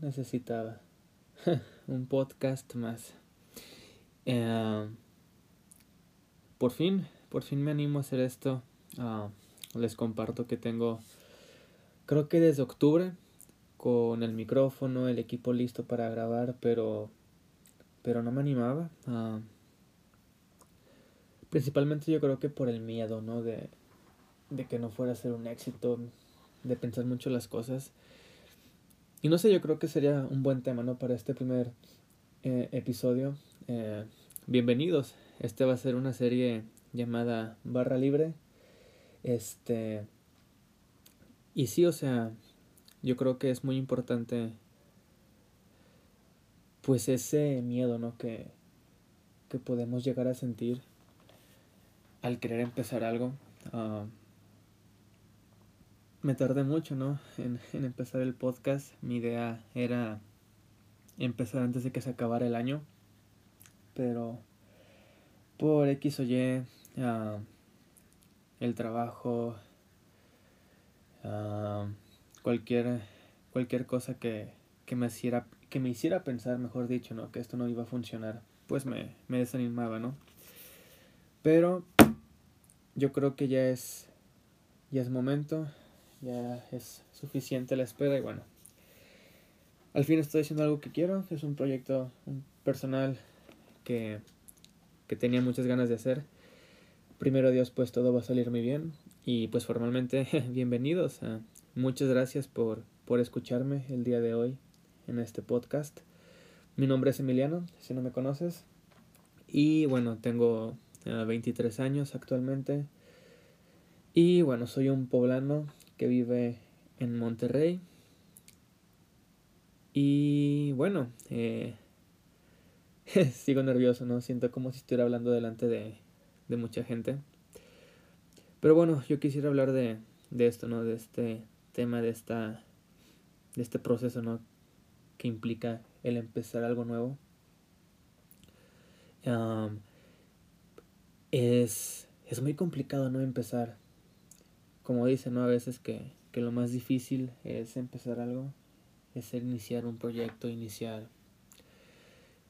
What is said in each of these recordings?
Necesitaba. Un podcast más. Eh, por fin, por fin me animo a hacer esto. Ah, les comparto que tengo, creo que desde octubre, con el micrófono, el equipo listo para grabar, pero, pero no me animaba. Ah, principalmente yo creo que por el miedo, ¿no? De, de que no fuera a ser un éxito, de pensar mucho las cosas. Y no sé, yo creo que sería un buen tema, ¿no? Para este primer eh, episodio. Eh, bienvenidos. Este va a ser una serie llamada Barra Libre. Este. Y sí, o sea, yo creo que es muy importante. Pues ese miedo, ¿no? Que, que podemos llegar a sentir al querer empezar algo. Uh, me tardé mucho, ¿no? En, empezar el podcast. Mi idea era empezar antes de que se acabara el año. Pero por X o Y, uh, el trabajo, uh, cualquier, cualquier cosa que, que, me hiciera, que me hiciera pensar, mejor dicho, ¿no? Que esto no iba a funcionar, pues me, me desanimaba, ¿no? Pero yo creo que ya es, ya es momento ya es suficiente la espera y bueno, al fin estoy haciendo algo que quiero, es un proyecto personal que, que tenía muchas ganas de hacer. Primero Dios, pues todo va a salir muy bien y pues formalmente bienvenidos. muchas gracias por, por escucharme el día de hoy en este podcast. Mi nombre es Emiliano, si no me conoces. Y bueno, tengo 23 años actualmente. Y bueno, soy un poblano que vive en Monterrey. Y bueno, eh, sigo nervioso, ¿no? Siento como si estuviera hablando delante de, de mucha gente. Pero bueno, yo quisiera hablar de, de esto, ¿no? De este tema, de esta de este proceso, ¿no? Que implica el empezar algo nuevo. es, es muy complicado, ¿no? Empezar como dicen, ¿no? A veces que, que lo más difícil es empezar algo, es iniciar un proyecto, iniciar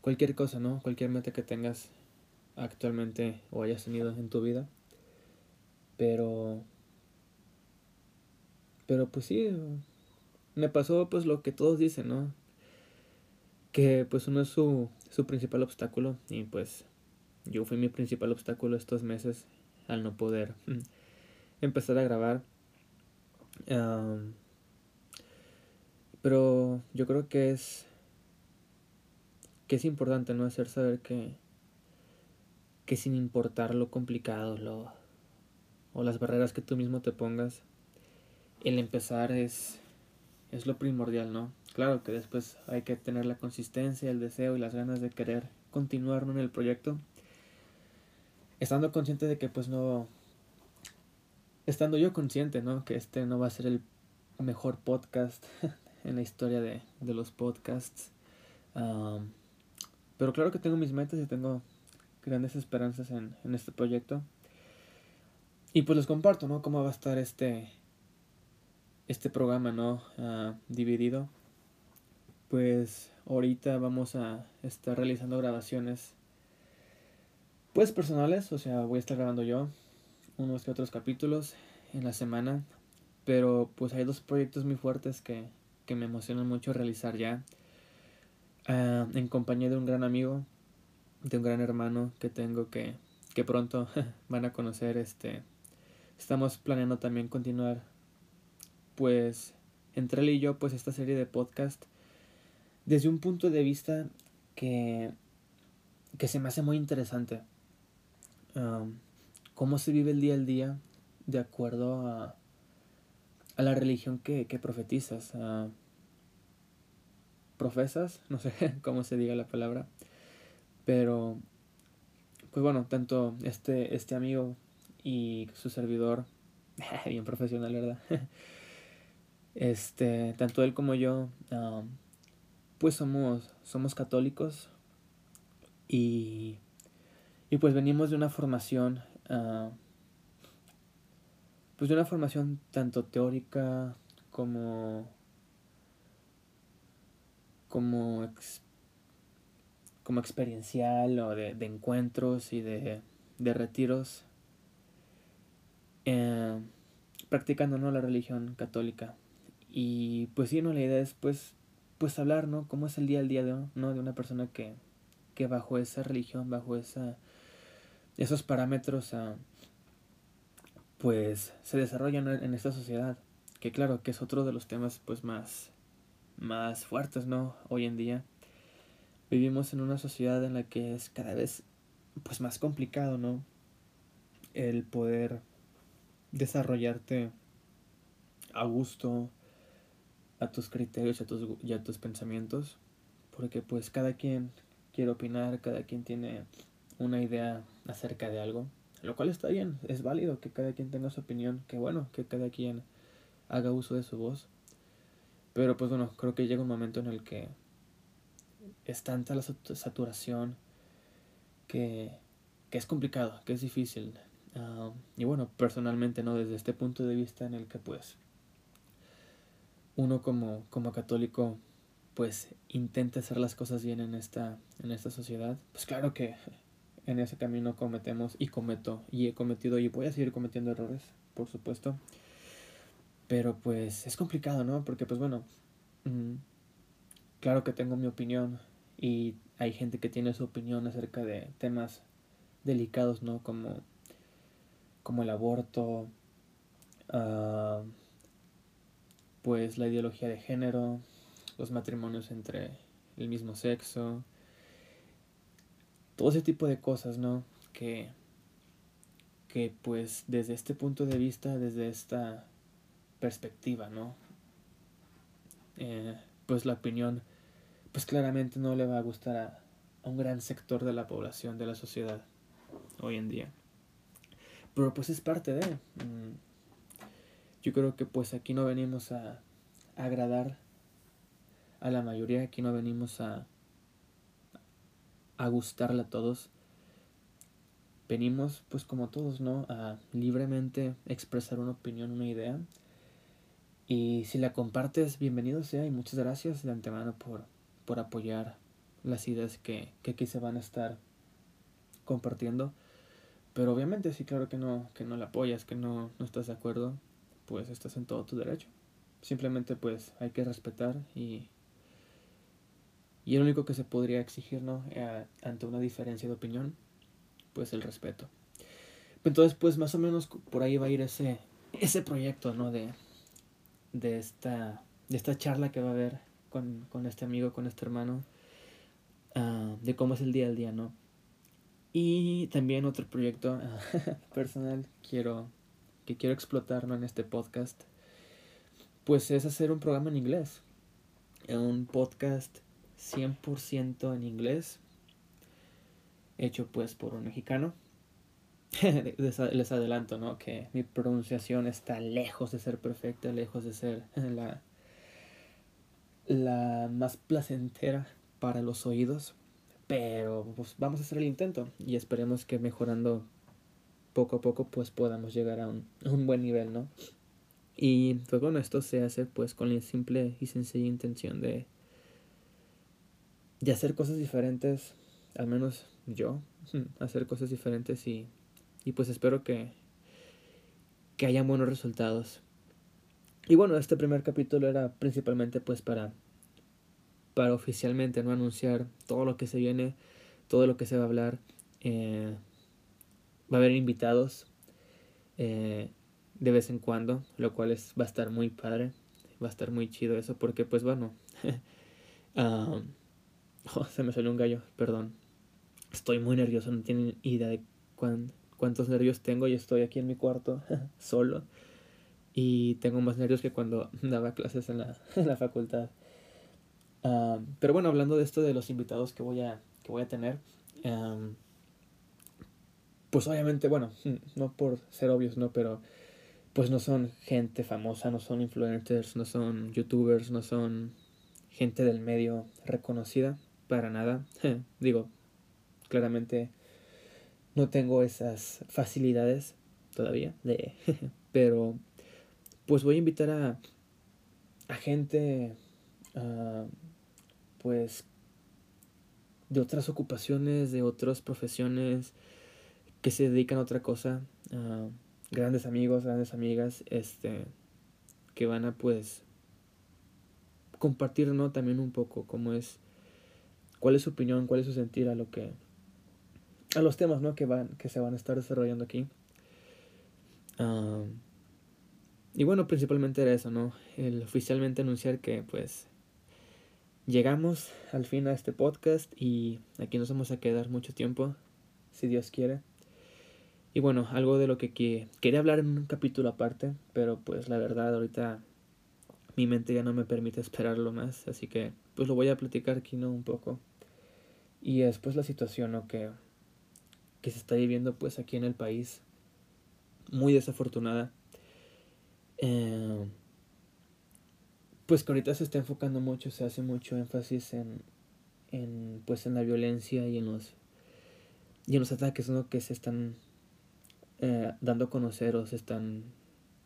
cualquier cosa, ¿no? Cualquier meta que tengas actualmente o hayas tenido en tu vida. Pero... Pero pues sí, me pasó pues lo que todos dicen, ¿no? Que pues uno es su, su principal obstáculo y pues yo fui mi principal obstáculo estos meses al no poder empezar a grabar. pero yo creo que es que es importante no hacer saber que que sin importar lo complicado lo o las barreras que tú mismo te pongas el empezar es es lo primordial no claro que después hay que tener la consistencia el deseo y las ganas de querer continuar en el proyecto. Estando consciente de que pues no estando yo consciente, ¿no? Que este no va a ser el mejor podcast en la historia de, de los podcasts. pero claro que tengo mis metas y tengo grandes esperanzas en, en este proyecto. Y pues les comparto, ¿no? Cómo va a estar este, este programa, ¿no? Uh, dividido. Pues ahorita vamos a estar realizando grabaciones, pues personales, o sea, voy a estar grabando yo unos que otros capítulos en la semana, pero pues hay dos proyectos muy fuertes que, que me emocionan mucho realizar ya, uh, en compañía de un gran amigo, de un gran hermano que tengo que, que pronto van a conocer, este, estamos planeando también continuar, pues, entre él y yo, pues esta serie de podcast, desde un punto de vista que, que se me hace muy interesante. Um, cómo se vive el día al día de acuerdo a, a la religión que, que profetizas. profesas, no sé cómo se diga la palabra, pero pues bueno, tanto este, este amigo y su servidor, bien profesional, ¿verdad? Este, tanto él como yo, pues somos, somos católicos y, y pues venimos de una formación Ah, pues de una formación tanto teórica como como, como experiencial o de, encuentros y de, de retiros eh, practicando ¿no? la religión católica. Y pues sí, ¿no? la idea es pues, pues hablar, ¿no? Cómo es el día al día de, ¿no? de una persona que, que bajo esa religión, bajo esa, esos parámetros, uh, pues se desarrollan en esta sociedad. Que claro, que es otro de los temas pues más, más fuertes, ¿no? Hoy en día. Vivimos en una sociedad en la que es cada vez pues más complicado, ¿no? El poder desarrollarte a gusto, a tus criterios a tus, y a tus pensamientos, porque pues cada quien quiere opinar, cada quien tiene una idea acerca de algo, lo cual está bien, es válido que cada quien tenga su opinión, que bueno, que cada quien haga uso de su voz, pero pues bueno, creo que llega un momento en el que es tanta la saturación que, que es complicado, que es difícil. Y bueno, personalmente, ¿no? Desde este punto de vista en el que pues uno como, como católico pues intenta hacer las cosas bien en esta, en esta sociedad, pues claro que en ese camino cometemos y cometo y he cometido y voy a seguir cometiendo errores, por supuesto. Pero pues es complicado, ¿no? Porque pues bueno, mm, claro que tengo mi opinión y hay gente que tiene su opinión acerca de temas delicados, ¿no? Como, como el aborto, uh, pues la ideología de género, los matrimonios entre el mismo sexo, todo ese tipo de cosas, ¿no? Que, que pues desde este punto de vista, desde esta perspectiva, ¿no? Eh, pues la opinión, pues claramente no le va a gustar a, un gran sector de la población, de la sociedad, hoy en día. Pero pues es parte de... Mm, yo creo que pues aquí no venimos a, agradar a la mayoría, aquí no venimos a, a gustarle a todos. Venimos pues como todos, ¿no? A libremente expresar una opinión, una idea. Y si la compartes, bienvenido sea y muchas gracias de antemano por, por apoyar las ideas que, que aquí se van a estar compartiendo. Pero obviamente sí, claro que no, que no la apoyas, que no, no estás de acuerdo pues estás en todo tu derecho. Simplemente pues hay que respetar y, y el único que se podría exigir. Eh, ante una diferencia de opinión, pues el respeto. Entonces pues más o menos por ahí va a ir ese, ese proyecto, ¿no? De, de, esta, de esta charla que va a haber con, con este amigo, con este hermano, uh, de cómo es el día al día, ¿no? Y también otro proyecto uh, personal, quiero que quiero explotar en este podcast, pues es hacer un programa en inglés. Un podcast 100% en inglés, hecho pues por un mexicano. Les adelanto, ¿no? Que mi pronunciación está lejos de ser perfecta, lejos de ser la, la más placentera para los oídos. Pero pues vamos a hacer el intento y esperemos que mejorando poco a poco pues podamos llegar a un, un buen nivel, ¿no? Y pues bueno, esto se hace pues con la simple y sencilla intención de, de hacer cosas diferentes, al menos yo, hacer cosas diferentes y, y pues espero que, que hayan buenos resultados. Y bueno, este primer capítulo era principalmente pues para, para oficialmente no anunciar todo lo que se viene, todo lo que se va a hablar. Eh, va a haber invitados eh, de vez en cuando, lo cual es, va a estar muy padre, va a estar muy chido eso, porque pues bueno, se me salió un gallo, perdón, estoy muy nervioso, no tienen idea de cuántos nervios tengo y estoy aquí en mi cuarto solo y tengo más nervios que cuando daba clases en la, en la facultad. pero bueno, hablando de esto de los invitados que voy a, que voy a tener, pues obviamente, bueno, no por ser obvios, ¿no? Pero pues no son gente famosa, no son influencers, no son youtubers, no son gente del medio reconocida, para nada. Digo, claramente no tengo esas facilidades todavía, de, pero pues voy a invitar a, a gente pues de otras ocupaciones, de otras profesiones que se dedican a otra cosa, grandes amigos, grandes amigas, este, que van a pues compartir, ¿no? También un poco cómo es, cuál es su opinión, cuál es su sentir a lo que, a los temas, ¿no? Que van, que se van a estar desarrollando aquí. y bueno, principalmente era eso, ¿no? El oficialmente anunciar que pues llegamos al fin a este podcast y aquí nos vamos a quedar mucho tiempo, si Dios quiere. Y bueno, algo de lo que quería hablar en un capítulo aparte, pero pues la verdad ahorita mi mente ya no me permite esperarlo más, así que pues lo voy a platicar aquí, ¿no? Un poco. Y después la situación, ¿no? Que, que se está viviendo pues aquí en el país, muy desafortunada. Eh, pues que ahorita se está enfocando mucho, se hace mucho énfasis en, en pues en la violencia y en los y en los ataques ¿no? que se están eh, dando a conocer o se están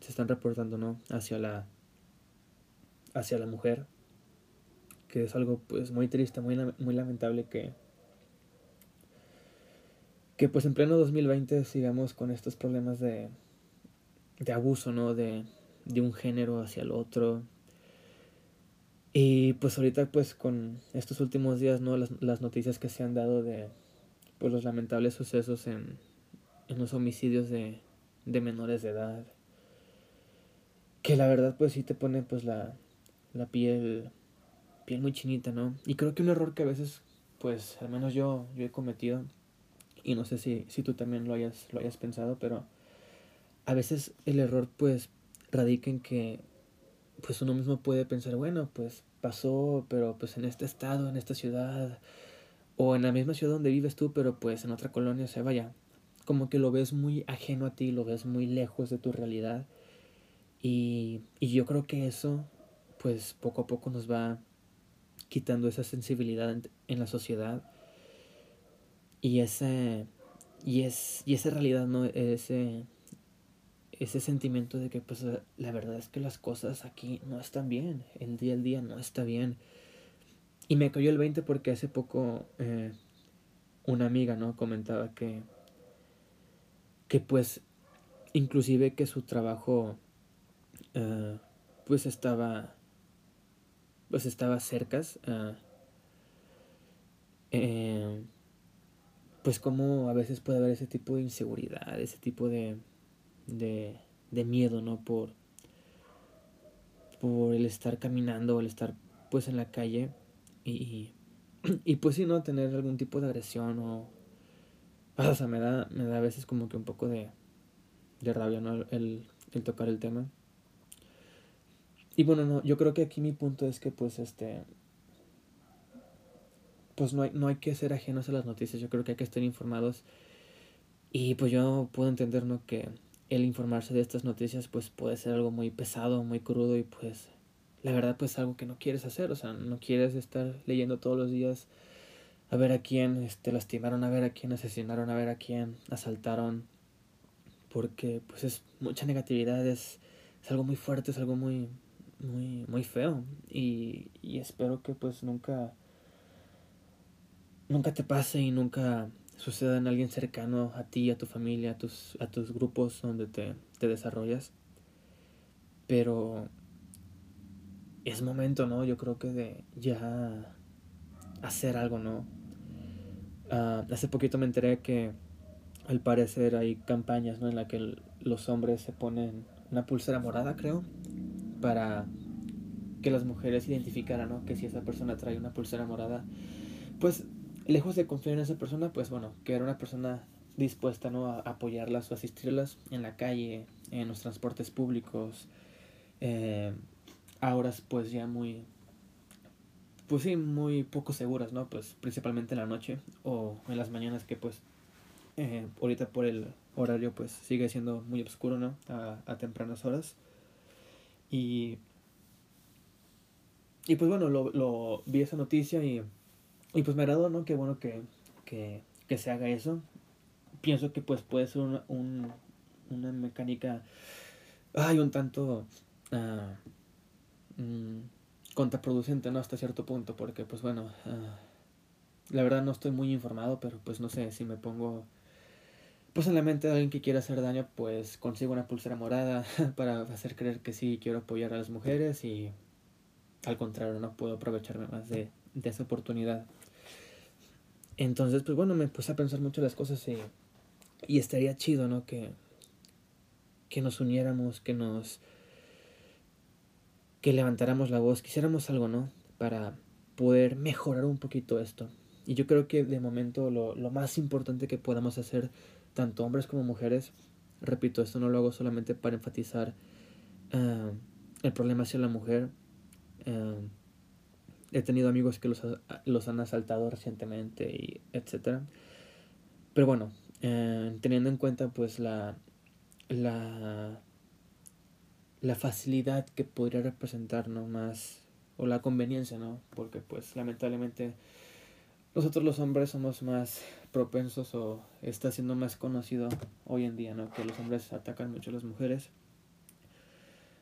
se están reportando no hacia la hacia la mujer que es algo pues muy triste muy muy lamentable que que pues en pleno 2020 sigamos con estos problemas de de abuso no de de un género hacia el otro y pues ahorita pues con estos últimos días, ¿no? Las, las noticias que se han dado de pues los lamentables sucesos en, en los homicidios de, de menores de edad. Que la verdad pues sí te pone pues la, la piel, piel muy chinita, ¿no? Y creo que un error que a veces pues al menos yo, yo he cometido y no sé si, si tú también lo hayas, lo hayas pensado, pero a veces el error pues radica en que pues uno mismo puede pensar, bueno, pues pasó, pero pues en este estado, en esta ciudad, o en la misma ciudad donde vives tú, pero pues en otra colonia, se vaya, como que lo ves muy ajeno a ti, lo ves muy lejos de tu realidad. Y, y yo creo que eso, pues poco a poco nos va quitando esa sensibilidad en, la sociedad y ese y es y esa realidad no ese ese sentimiento de que pues la verdad es que las cosas aquí no están bien, el día al día no está bien. Y me cayó el 20 porque hace poco eh, una amiga, ¿no? Comentaba que, que pues inclusive que su trabajo uh, pues estaba pues estaba cerca uh, eh, pues como a veces puede haber ese tipo de inseguridad ese tipo de de, de miedo, ¿no? Por, por el estar caminando, el estar pues en la calle y, y pues sí, ¿no? Tener algún tipo de agresión o... O sea, me da, me da a veces como que un poco de, de rabia, ¿no? El, el tocar el tema. Y bueno, no, yo creo que aquí mi punto es que pues este... Pues no hay, no hay que ser ajenos a las noticias, yo creo que hay que estar informados. Y pues yo puedo entender, ¿no? Que el informarse de estas noticias pues puede ser algo muy pesado, muy crudo y pues la verdad pues algo que no quieres hacer, o sea, no quieres estar leyendo todos los días a ver a quién este, lastimaron, a ver a quién asesinaron, a ver a quién asaltaron, porque pues es mucha negatividad, es, es algo muy fuerte, es algo muy, muy, muy feo y, y espero que pues nunca, nunca te pase y nunca suceda en alguien cercano a ti, a tu familia, a tus, a tus grupos donde te, te desarrollas. Pero es momento, ¿no? Yo creo que de ya hacer algo, ¿no? Uh, hace poquito me enteré que al parecer hay campañas, ¿no? En la que los hombres se ponen una pulsera morada, creo, para que las mujeres identificaran, ¿no? Que si esa persona trae una pulsera morada, pues lejos de confiar en esa persona, pues bueno, que era una persona dispuesta ¿no? a apoyarlas o asistirlas en la calle, en los transportes públicos, eh, a horas pues ya muy, pues sí, muy poco seguras, ¿no? Pues principalmente en la noche o en las mañanas que pues eh, ahorita por el horario pues sigue siendo muy oscuro, ¿no? A, a tempranas horas. Y, y pues bueno, lo, lo vi esa noticia y y pues me agradó, ¿no? Qué bueno que, que, que se haga eso. Pienso que pues puede ser una, un, una mecánica, ay, un tanto uh, contraproducente, ¿no? Hasta cierto punto, porque pues bueno, ah, la verdad no estoy muy informado, pero pues no sé, si me pongo pues en la mente de alguien que quiera hacer daño, pues consigo una pulsera morada para hacer creer que sí quiero apoyar a las mujeres y al contrario, no puedo aprovecharme más de, de esa oportunidad. Entonces, pues bueno, me puse a pensar mucho las cosas y, y estaría chido, ¿no? Que, que nos uniéramos, que nos... que levantáramos la voz, quisiéramos algo, ¿no? Para poder mejorar un poquito esto. Y yo creo que de momento lo, lo más importante que podamos hacer, tanto hombres como mujeres, repito, esto no lo hago solamente para enfatizar uh, el problema hacia la mujer, uh, he tenido amigos que los, los han asaltado recientemente y etcétera. Pero bueno, eh, teniendo en cuenta pues la, la, la facilidad que podría representar ¿no? más o la conveniencia, ¿no? Porque pues lamentablemente nosotros los hombres somos más propensos o está siendo más conocido hoy en día, ¿no? Que los hombres atacan mucho a las mujeres.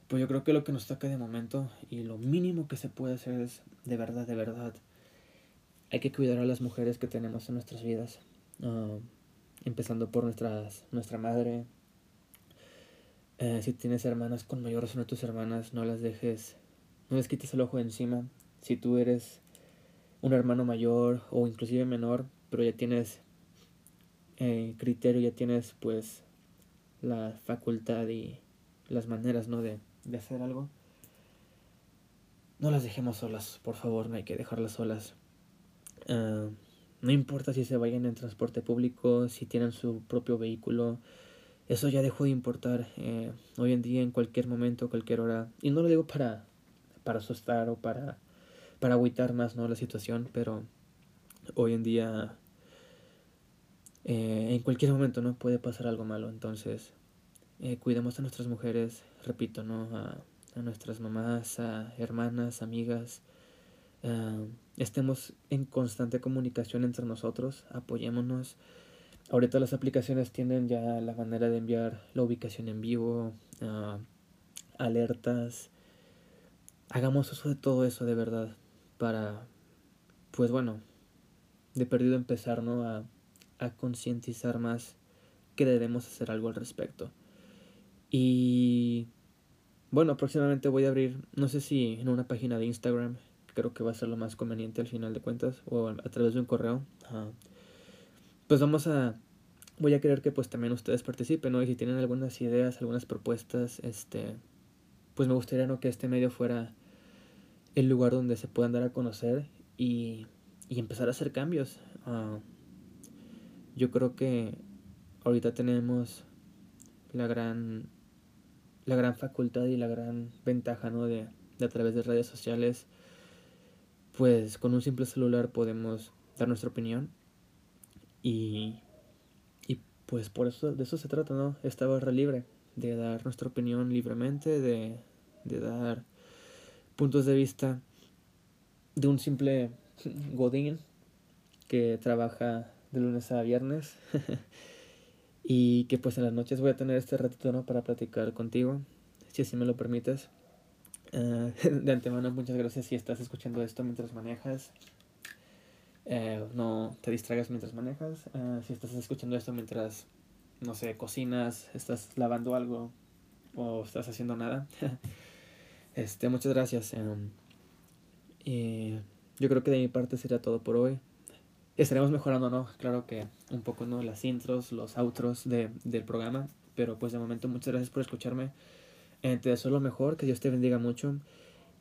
Pues yo creo que lo que nos toca de momento y lo mínimo que se puede hacer es de verdad, de verdad. Hay que cuidar a las mujeres que tenemos en nuestras vidas. Ah, empezando por nuestras, nuestra madre. Eh, si tienes hermanas con mayor razón a tus hermanas, no las dejes, no les quites el ojo de encima. Si tú eres un hermano mayor o inclusive menor, pero ya tienes eh, criterio, ya tienes pues la facultad y las maneras, ¿no? De, de hacer algo, no las dejemos solas, por favor, no hay que dejarlas solas. Uh, no importa si se vayan en transporte público, si tienen su propio vehículo, eso ya dejó de importar eh, hoy en día, en cualquier momento, cualquier hora. Y no lo digo para, para asustar o para, para agüitar más ¿no? la situación, pero hoy en día, eh, en cualquier momento, no puede pasar algo malo. Entonces, eh, cuidemos a nuestras mujeres, repito, ¿no? A, nuestras mamás, a hermanas, amigas. estemos en constante comunicación entre nosotros, apoyémonos. Ahorita las aplicaciones tienen ya la manera de enviar la ubicación en vivo, alertas. Hagamos uso de todo eso de verdad para, pues bueno, de perdido empezar ¿no? a, a concientizar más que debemos hacer algo al respecto. Y bueno, próximamente voy a abrir, no sé si en una página de Instagram, creo que va a ser lo más conveniente al final de cuentas, o a través de un correo. Pues vamos a, voy a querer que pues también ustedes participen, ¿no? Y si tienen algunas ideas, algunas propuestas, este, pues me gustaría, ¿no? Que este medio fuera el lugar donde se puedan dar a conocer y, y empezar a hacer cambios. Ah, yo creo que ahorita tenemos la gran la gran facultad y la gran ventaja ¿no? de, de a través de redes sociales, pues con un simple celular podemos dar nuestra opinión y, y pues por eso de eso se trata, ¿no? Esta barra libre, de dar nuestra opinión libremente, de, de dar puntos de vista de un simple godín que trabaja de lunes a viernes Y que pues en las noches voy a tener este ratito ¿no? para platicar contigo, si así me lo permites. Uh, de antemano, muchas gracias si estás escuchando esto mientras manejas. Uh, no te distraigas mientras manejas. Uh, si estás escuchando esto mientras, no sé, cocinas, estás lavando algo o estás haciendo nada. este, muchas gracias. Um, y yo creo que de mi parte sería todo por hoy estaremos mejorando, ¿no? Claro que un poco, ¿no? Las intros, los outros de, del programa. Pero pues de momento muchas gracias por escucharme. Eh, te deseo lo mejor, que Dios te bendiga mucho.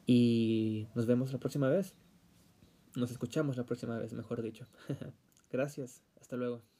Y nos vemos la próxima vez. Nos escuchamos la próxima vez, mejor dicho. gracias. Hasta luego.